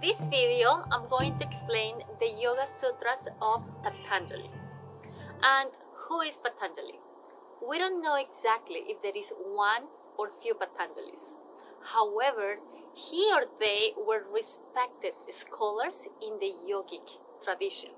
this video, I'm going to explain the Yoga Sutras of Patanjali. And who is Patanjali? We don't know exactly if there is one or few Patanjalis. However, he or they were respected scholars in the yogic tradition.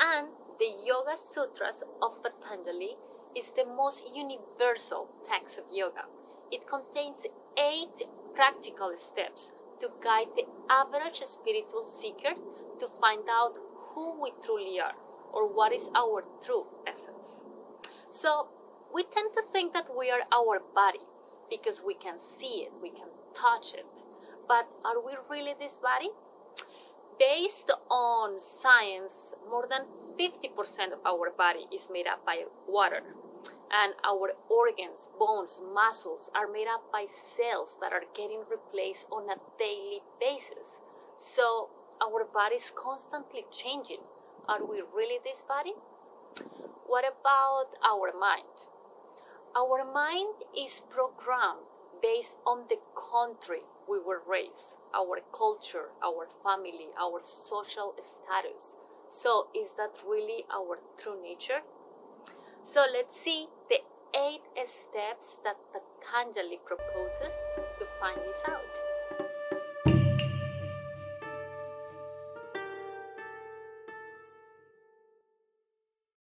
And the Yoga Sutras of Patanjali is the most universal text of yoga. It contains eight practical steps to guide the average spiritual seeker to find out who we truly are or what is our true essence. So, we tend to think that we are our body because we can see it, we can touch it. But are we really this body? Based on science, more than 50% of our body is made up by water. And our organs, bones, muscles are made up by cells that are getting replaced on a daily basis. So our body is constantly changing. Are we really this body? What about our mind? Our mind is programmed based on the country we were raised, our culture, our family, our social status. So, is that really our true nature? So, let's see the eight steps that Patanjali proposes to find this out.